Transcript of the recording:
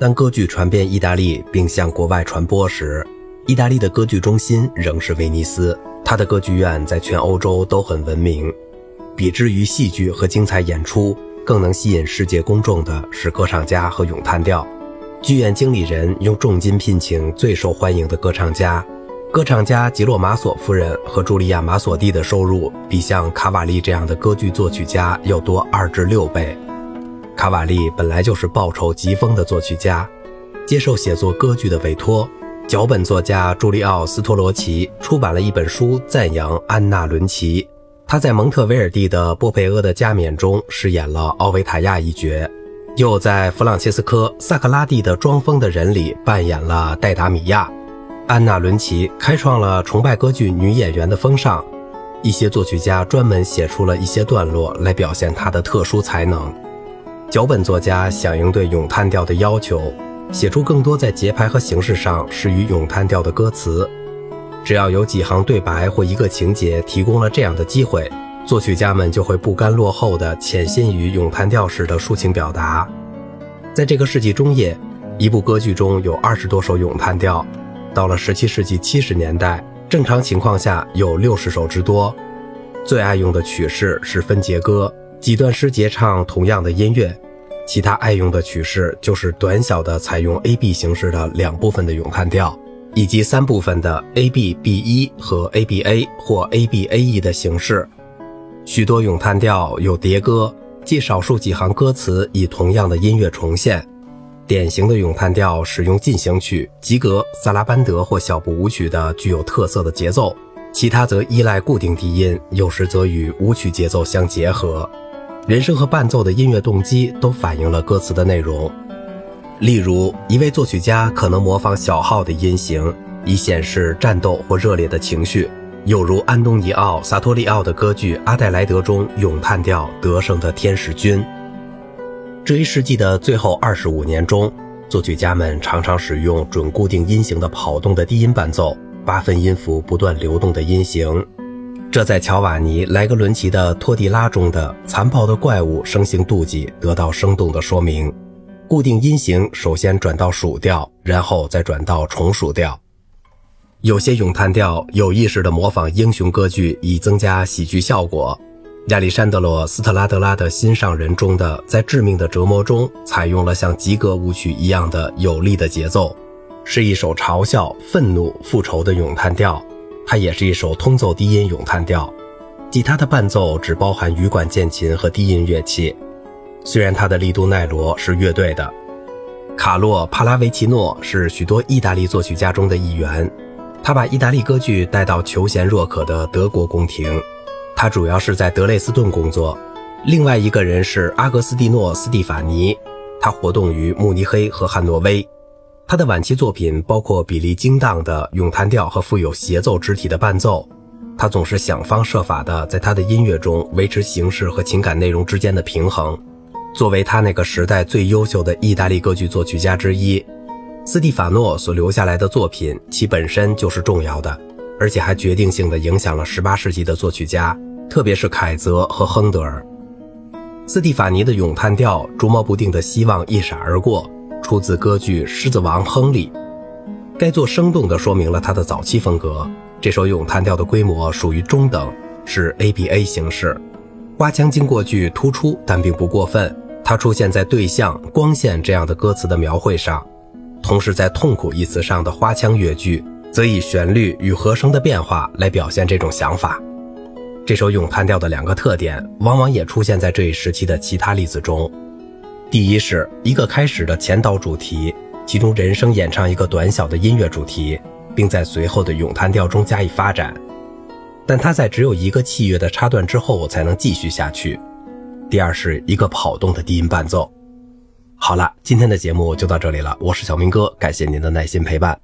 当歌剧传遍意大利并向国外传播时，意大利的歌剧中心仍是威尼斯。它的歌剧院在全欧洲都很闻名。比之于戏剧和精彩演出，更能吸引世界公众的是歌唱家和咏叹调。剧院经理人用重金聘请最受欢迎的歌唱家。歌唱家吉洛马索夫人和茱莉亚马索蒂的收入比像卡瓦利这样的歌剧作曲家要多二至六倍。卡瓦利本来就是报酬极丰的作曲家，接受写作歌剧的委托。脚本作家朱利奥斯托罗奇出版了一本书赞扬安娜伦奇。他在蒙特维尔蒂的《波佩厄的加冕》中饰演了奥维塔亚一角。又在弗朗切斯科·萨克拉蒂的《装疯的人》里扮演了戴达米亚，安娜·伦奇开创了崇拜歌剧女演员的风尚。一些作曲家专门写出了一些段落来表现她的特殊才能。脚本作家响应对咏叹调的要求，写出更多在节拍和形式上适于咏叹调的歌词。只要有几行对白或一个情节提供了这样的机会。作曲家们就会不甘落后地潜心于咏叹调式的抒情表达。在这个世纪中叶，一部歌剧中有二十多首咏叹调；到了十七世纪七十年代，正常情况下有六十首之多。最爱用的曲式是分节歌，几段诗节唱同样的音乐；其他爱用的曲式就是短小的采用 A B 形式的两部分的咏叹调，以及三部分的 A B B 一和 A B A 或 A B A E 的形式。许多咏叹调有叠歌，即少数几行歌词以同样的音乐重现。典型的咏叹调使用进行曲、吉格、萨拉班德或小步舞曲的具有特色的节奏，其他则依赖固定低音，有时则与舞曲节奏相结合。人声和伴奏的音乐动机都反映了歌词的内容。例如，一位作曲家可能模仿小号的音型，以显示战斗或热烈的情绪。有如安东尼奥·萨托利奥的歌剧《阿黛莱德》中咏叹调得胜的天使军。这一世纪的最后二十五年中，作曲家们常常使用准固定音型的跑动的低音伴奏，八分音符不断流动的音型。这在乔瓦尼·莱格伦奇的《托蒂拉》中的残暴的怪物生性妒忌得到生动的说明。固定音型首先转到属调，然后再转到重属调。有些咏叹调有意识地模仿英雄歌剧，以增加喜剧效果。亚历山德罗·斯特拉德拉的《心上人》中的在致命的折磨中，采用了像吉格舞曲一样的有力的节奏，是一首嘲笑、愤怒、复仇的咏叹调。它也是一首通奏低音咏叹调，吉他的伴奏只包含羽管键琴和低音乐器。虽然他的利都奈罗是乐队的，卡洛·帕拉维奇诺是许多意大利作曲家中的一员。他把意大利歌剧带到求贤若渴的德国宫廷，他主要是在德累斯顿工作。另外一个人是阿格斯蒂诺·斯蒂法尼，他活动于慕尼黑和汉诺威。他的晚期作品包括比例精当的咏叹调和富有协奏肢体的伴奏。他总是想方设法地在他的音乐中维持形式和情感内容之间的平衡。作为他那个时代最优秀的意大利歌剧作曲家之一。斯蒂法诺所留下来的作品，其本身就是重要的，而且还决定性地影响了18世纪的作曲家，特别是凯泽和亨德尔。斯蒂法尼的咏叹调《捉摸不定的希望一闪而过》出自歌剧《狮子王》亨利。该作生动地说明了他的早期风格。这首咏叹调的规模属于中等，是 ABA 形式，花腔经过句突出，但并不过分。它出现在对象、光线这样的歌词的描绘上。同时，在“痛苦”一词上的花腔乐句，则以旋律与和声的变化来表现这种想法。这首咏叹调的两个特点，往往也出现在这一时期的其他例子中。第一，是一个开始的前导主题，其中人声演唱一个短小的音乐主题，并在随后的咏叹调中加以发展，但它在只有一个器乐的插段之后才能继续下去。第二，是一个跑动的低音伴奏。好了，今天的节目就到这里了。我是小明哥，感谢您的耐心陪伴。